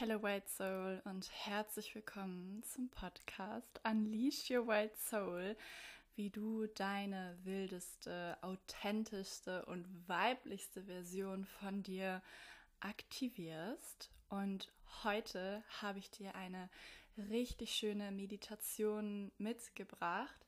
Hello White Soul und herzlich willkommen zum Podcast Unleash Your White Soul, wie du deine wildeste, authentischste und weiblichste Version von dir aktivierst. Und heute habe ich dir eine richtig schöne Meditation mitgebracht,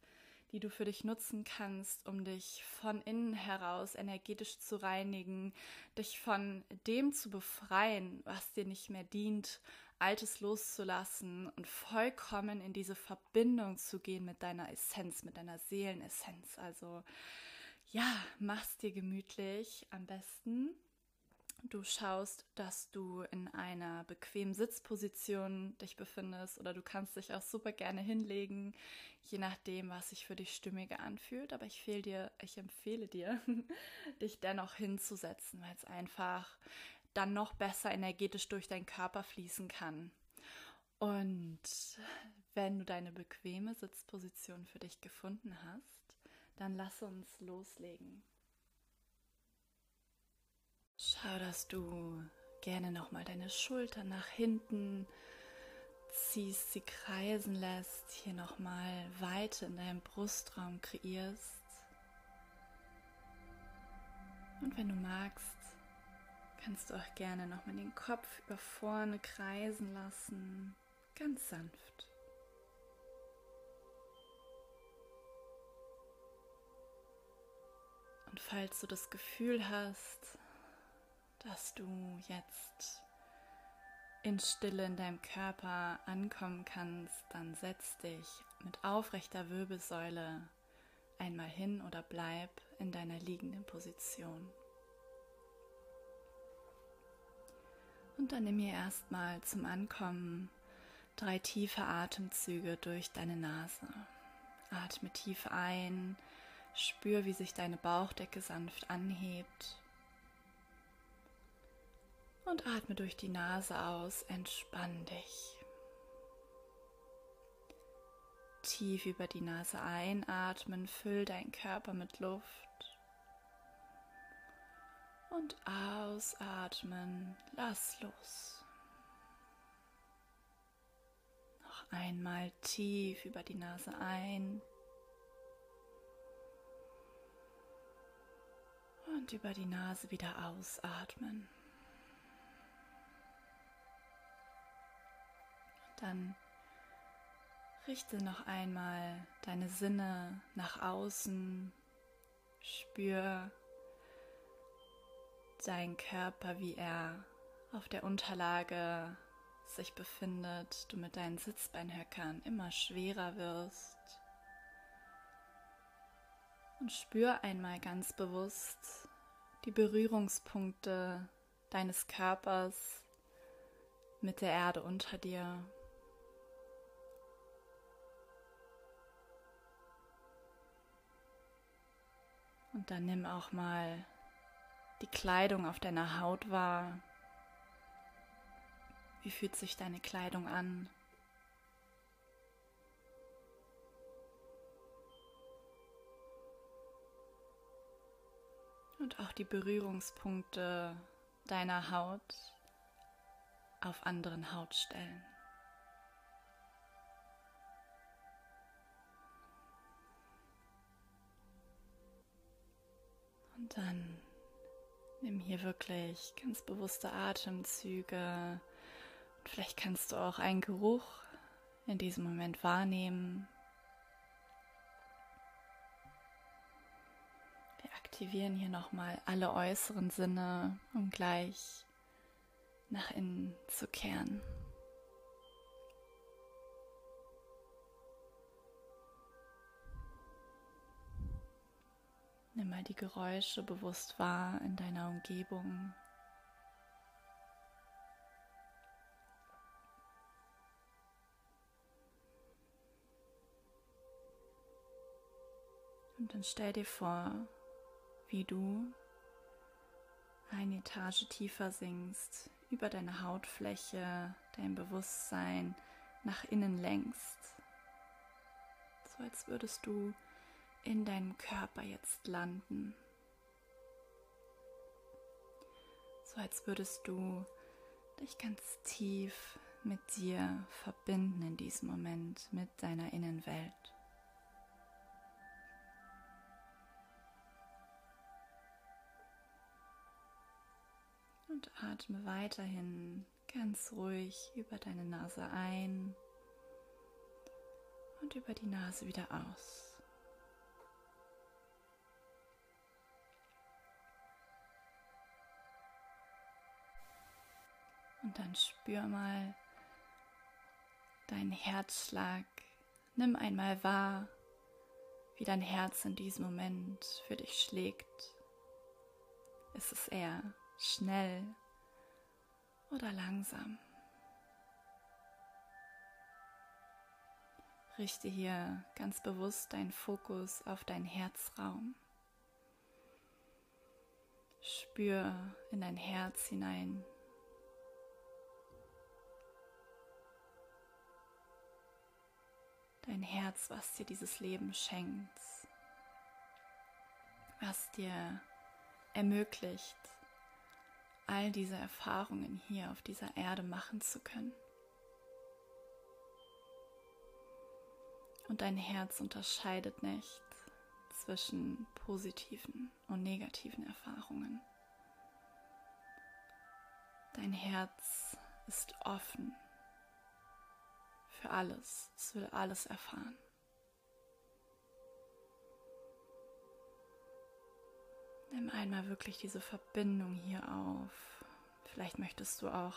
die du für dich nutzen kannst, um dich von innen heraus energetisch zu reinigen, dich von dem zu befreien, was dir nicht mehr dient, Altes loszulassen und vollkommen in diese Verbindung zu gehen mit deiner Essenz, mit deiner Seelenessenz. Also ja, mach's dir gemütlich am besten Du schaust, dass du in einer bequemen Sitzposition dich befindest oder du kannst dich auch super gerne hinlegen, je nachdem, was sich für dich stimmiger anfühlt. Aber ich, dir, ich empfehle dir, dich dennoch hinzusetzen, weil es einfach dann noch besser energetisch durch deinen Körper fließen kann. Und wenn du deine bequeme Sitzposition für dich gefunden hast, dann lass uns loslegen. Schau, dass du gerne nochmal deine Schultern nach hinten ziehst, sie kreisen lässt, hier nochmal Weite in deinem Brustraum kreierst. Und wenn du magst, kannst du auch gerne nochmal den Kopf über vorne kreisen lassen, ganz sanft. Und falls du das Gefühl hast, dass du jetzt in Stille in deinem Körper ankommen kannst, dann setz dich mit aufrechter Wirbelsäule einmal hin oder bleib in deiner liegenden Position. Und dann nimm mir erstmal zum Ankommen drei tiefe Atemzüge durch deine Nase. Atme tief ein, spür, wie sich deine Bauchdecke sanft anhebt und atme durch die Nase aus, entspann dich. Tief über die Nase einatmen, füll deinen Körper mit Luft. Und ausatmen, lass los. Noch einmal tief über die Nase ein. Und über die Nase wieder ausatmen. Dann richte noch einmal deine Sinne nach außen, spür deinen Körper, wie er auf der Unterlage sich befindet, du mit deinen Sitzbeinhöckern immer schwerer wirst. Und spür einmal ganz bewusst die Berührungspunkte deines Körpers mit der Erde unter dir. Und dann nimm auch mal die Kleidung auf deiner Haut wahr. Wie fühlt sich deine Kleidung an? Und auch die Berührungspunkte deiner Haut auf anderen Hautstellen. Und dann nimm hier wirklich ganz bewusste Atemzüge. Und vielleicht kannst du auch einen Geruch in diesem Moment wahrnehmen. Wir aktivieren hier nochmal alle äußeren Sinne, um gleich nach innen zu kehren. Nimm mal die Geräusche bewusst wahr in deiner Umgebung. Und dann stell dir vor, wie du eine Etage tiefer sinkst, über deine Hautfläche, dein Bewusstsein nach innen lenkst. So als würdest du in deinem Körper jetzt landen. So als würdest du dich ganz tief mit dir verbinden in diesem Moment, mit deiner Innenwelt. Und atme weiterhin ganz ruhig über deine Nase ein und über die Nase wieder aus. Und dann spür mal deinen Herzschlag. Nimm einmal wahr, wie dein Herz in diesem Moment für dich schlägt. Ist es eher schnell oder langsam? Richte hier ganz bewusst deinen Fokus auf deinen Herzraum. Spür in dein Herz hinein, dein Herz, was dir dieses Leben schenkt, was dir ermöglicht, all diese Erfahrungen hier auf dieser Erde machen zu können. Und dein Herz unterscheidet nicht zwischen positiven und negativen Erfahrungen. Dein Herz ist offen für alles. Es will alles erfahren. Nimm einmal wirklich diese Verbindung hier auf. Vielleicht möchtest du auch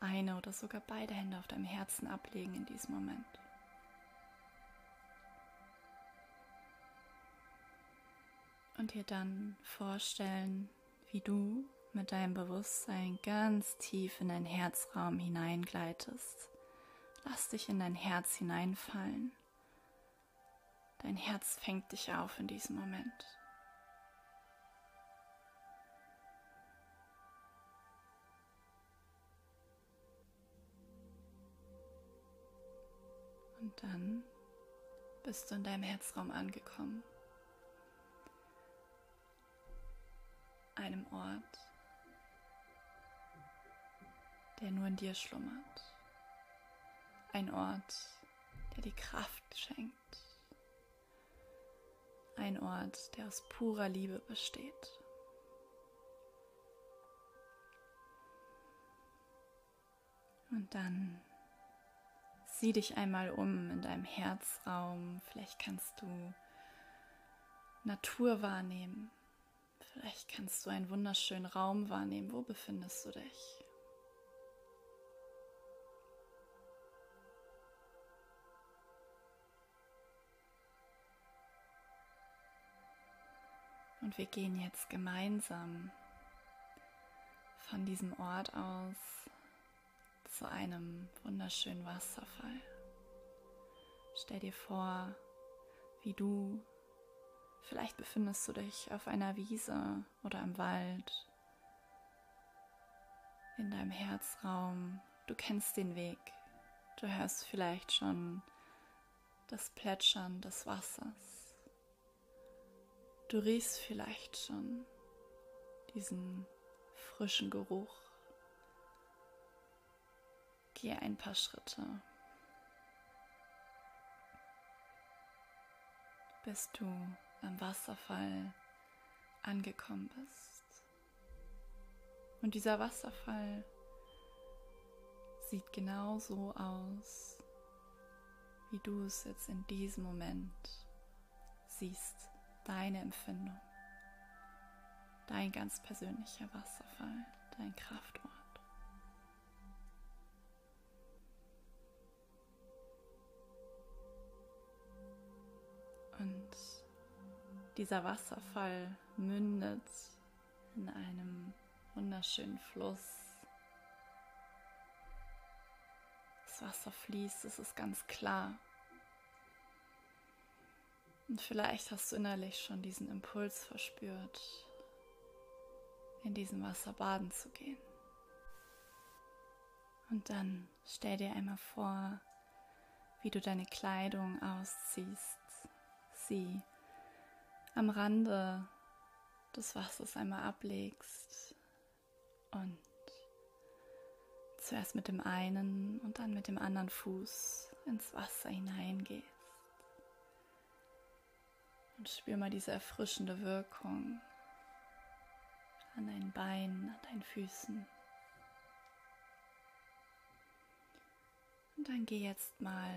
eine oder sogar beide Hände auf deinem Herzen ablegen in diesem Moment. Und dir dann vorstellen, wie du mit deinem Bewusstsein ganz tief in deinen Herzraum hineingleitest. Lass dich in dein Herz hineinfallen. Dein Herz fängt dich auf in diesem Moment. Und dann bist du in deinem Herzraum angekommen. Einem Ort, der nur in dir schlummert. Ein Ort, der die Kraft schenkt. Ein Ort, der aus purer Liebe besteht. Und dann sieh dich einmal um in deinem Herzraum. Vielleicht kannst du Natur wahrnehmen. Vielleicht kannst du einen wunderschönen Raum wahrnehmen. Wo befindest du dich? Und wir gehen jetzt gemeinsam von diesem Ort aus zu einem wunderschönen Wasserfall. Stell dir vor, wie du, vielleicht befindest du dich auf einer Wiese oder im Wald, in deinem Herzraum, du kennst den Weg, du hörst vielleicht schon das Plätschern des Wassers. Du riechst vielleicht schon diesen frischen Geruch. Geh ein paar Schritte, bis du am Wasserfall angekommen bist. Und dieser Wasserfall sieht genau so aus, wie du es jetzt in diesem Moment siehst deine Empfindung, dein ganz persönlicher Wasserfall, dein Kraftort. Und dieser Wasserfall mündet in einem wunderschönen Fluss. Das Wasser fließt, es ist ganz klar. Und vielleicht hast du innerlich schon diesen Impuls verspürt, in diesem Wasser baden zu gehen. Und dann stell dir einmal vor, wie du deine Kleidung ausziehst, sie am Rande des Wassers einmal ablegst und zuerst mit dem einen und dann mit dem anderen Fuß ins Wasser hineingehst. Und spür mal diese erfrischende Wirkung an deinen Beinen, an deinen Füßen. Und dann geh jetzt mal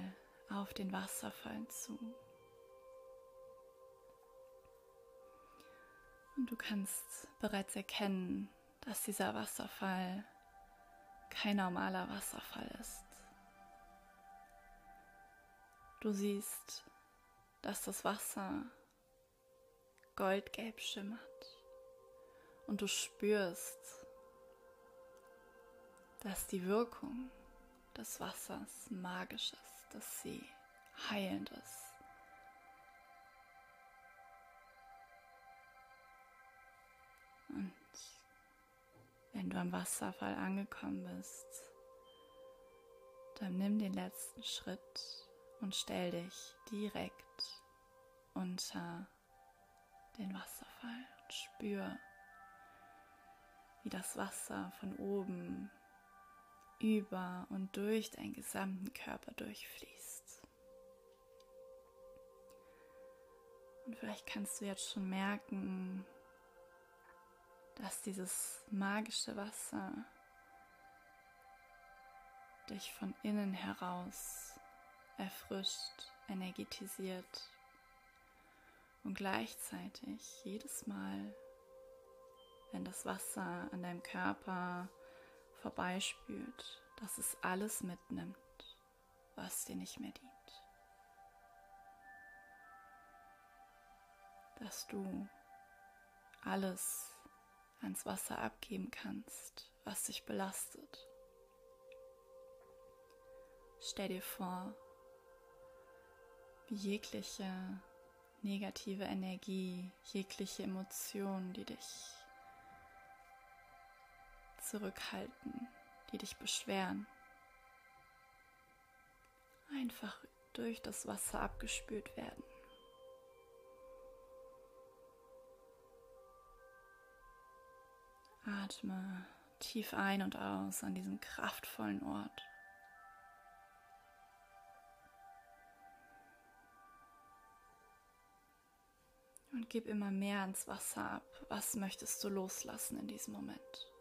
auf den Wasserfall zu. Und du kannst bereits erkennen, dass dieser Wasserfall kein normaler Wasserfall ist. Du siehst, dass das Wasser goldgelb schimmert und du spürst, dass die Wirkung des Wassers magisch ist, dass sie heilend ist. Und wenn du am Wasserfall angekommen bist, dann nimm den letzten Schritt und stell dich direkt unter den Wasserfall und spür, wie das Wasser von oben über und durch deinen gesamten Körper durchfließt. Und vielleicht kannst du jetzt schon merken, dass dieses magische Wasser dich von innen heraus erfrischt, energetisiert und gleichzeitig jedes Mal, wenn das Wasser an deinem Körper vorbeispült, dass es alles mitnimmt, was dir nicht mehr dient. Dass du alles ans Wasser abgeben kannst, was dich belastet. Stell dir vor, wie jegliche negative Energie, jegliche Emotionen, die dich zurückhalten, die dich beschweren, einfach durch das Wasser abgespült werden. Atme tief ein und aus an diesem kraftvollen Ort. Und gib immer mehr ans Wasser ab. Was möchtest du loslassen in diesem Moment?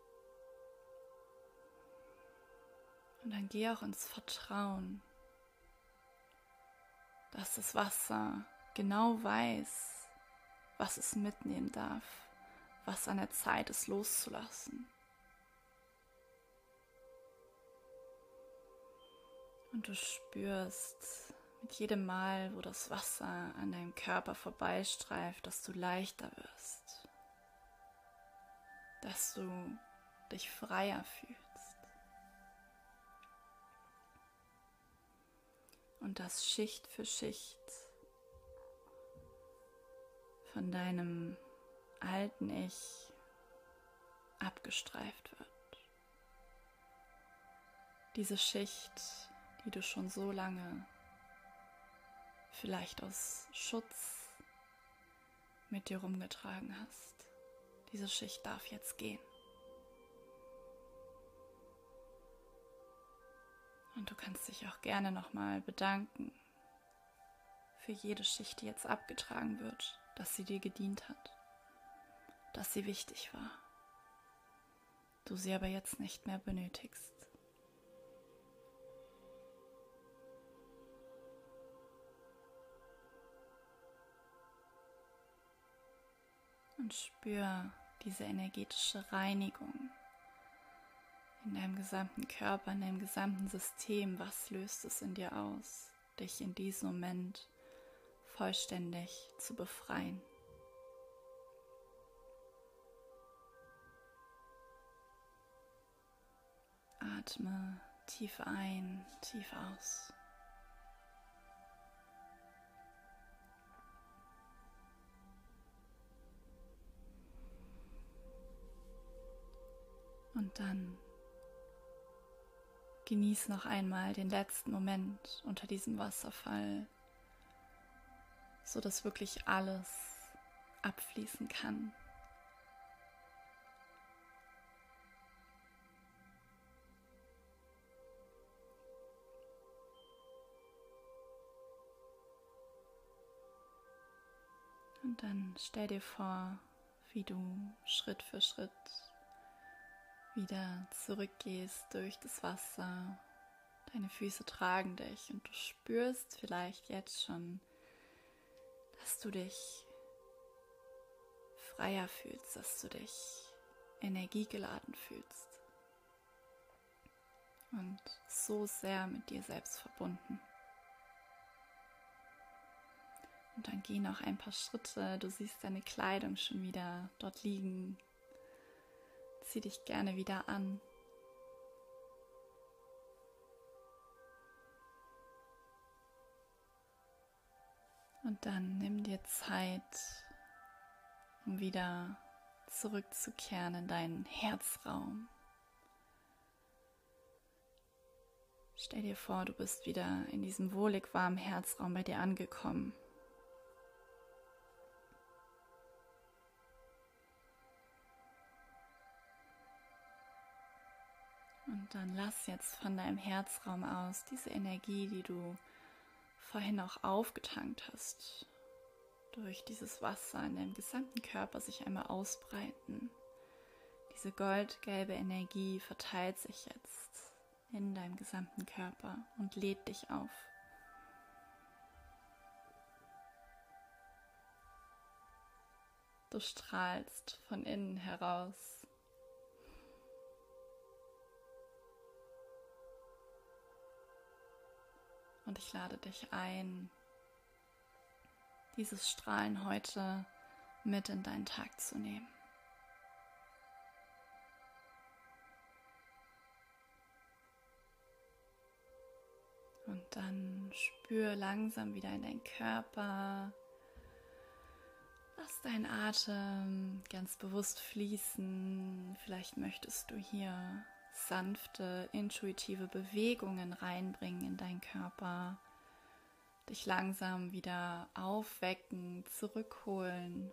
Und dann geh auch ins Vertrauen, dass das Wasser genau weiß, was es mitnehmen darf was an der Zeit ist loszulassen. Und du spürst mit jedem Mal, wo das Wasser an deinem Körper vorbeistreift, dass du leichter wirst, dass du dich freier fühlst. Und dass Schicht für Schicht von deinem alten Ich abgestreift wird. Diese Schicht, die du schon so lange vielleicht aus Schutz mit dir rumgetragen hast, diese Schicht darf jetzt gehen. Und du kannst dich auch gerne nochmal bedanken für jede Schicht, die jetzt abgetragen wird, dass sie dir gedient hat dass sie wichtig war, du sie aber jetzt nicht mehr benötigst. Und spür diese energetische Reinigung in deinem gesamten Körper, in deinem gesamten System. Was löst es in dir aus, dich in diesem Moment vollständig zu befreien? Atme tief ein, tief aus. Und dann genieß noch einmal den letzten Moment unter diesem Wasserfall, so dass wirklich alles abfließen kann. Und dann stell dir vor, wie du Schritt für Schritt wieder zurückgehst durch das Wasser. Deine Füße tragen dich und du spürst vielleicht jetzt schon, dass du dich freier fühlst, dass du dich energiegeladen fühlst und so sehr mit dir selbst verbunden. Und dann geh noch ein paar Schritte. Du siehst deine Kleidung schon wieder dort liegen. Zieh dich gerne wieder an. Und dann nimm dir Zeit, um wieder zurückzukehren in deinen Herzraum. Stell dir vor, du bist wieder in diesem wohlig warmen Herzraum bei dir angekommen. Und dann lass jetzt von deinem Herzraum aus diese Energie, die du vorhin auch aufgetankt hast, durch dieses Wasser in deinem gesamten Körper sich einmal ausbreiten. Diese goldgelbe Energie verteilt sich jetzt in deinem gesamten Körper und lädt dich auf. Du strahlst von innen heraus Und ich lade dich ein, dieses Strahlen heute mit in deinen Tag zu nehmen. Und dann spür langsam wieder in deinen Körper. Lass deinen Atem ganz bewusst fließen. Vielleicht möchtest du hier sanfte, intuitive Bewegungen reinbringen in deinen Körper, dich langsam wieder aufwecken, zurückholen.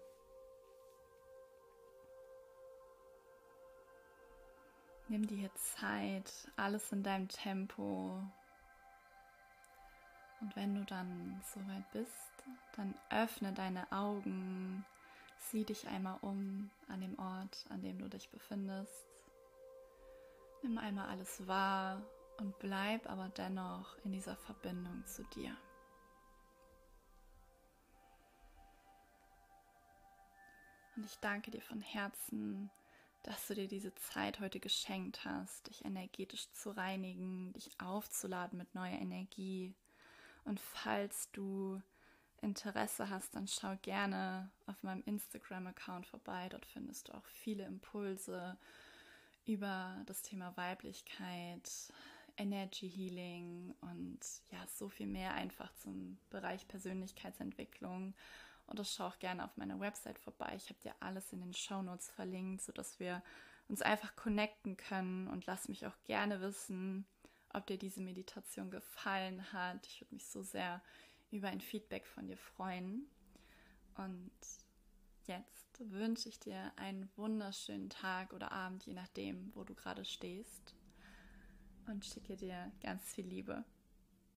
Nimm dir Zeit, alles in deinem Tempo. Und wenn du dann soweit bist, dann öffne deine Augen, sieh dich einmal um an dem Ort, an dem du dich befindest. Nimm einmal alles wahr und bleib aber dennoch in dieser Verbindung zu dir. Und ich danke dir von Herzen, dass du dir diese Zeit heute geschenkt hast, dich energetisch zu reinigen, dich aufzuladen mit neuer Energie. Und falls du Interesse hast, dann schau gerne auf meinem Instagram-Account vorbei. Dort findest du auch viele Impulse über das Thema Weiblichkeit, Energy Healing und ja, so viel mehr einfach zum Bereich Persönlichkeitsentwicklung. Und das schau auch gerne auf meiner Website vorbei. Ich habe dir alles in den Show Notes verlinkt, sodass wir uns einfach connecten können und lass mich auch gerne wissen, ob dir diese Meditation gefallen hat. Ich würde mich so sehr über ein Feedback von dir freuen. Und jetzt wünsche ich dir einen wunderschönen Tag oder Abend, je nachdem, wo du gerade stehst. Und schicke dir ganz viel Liebe.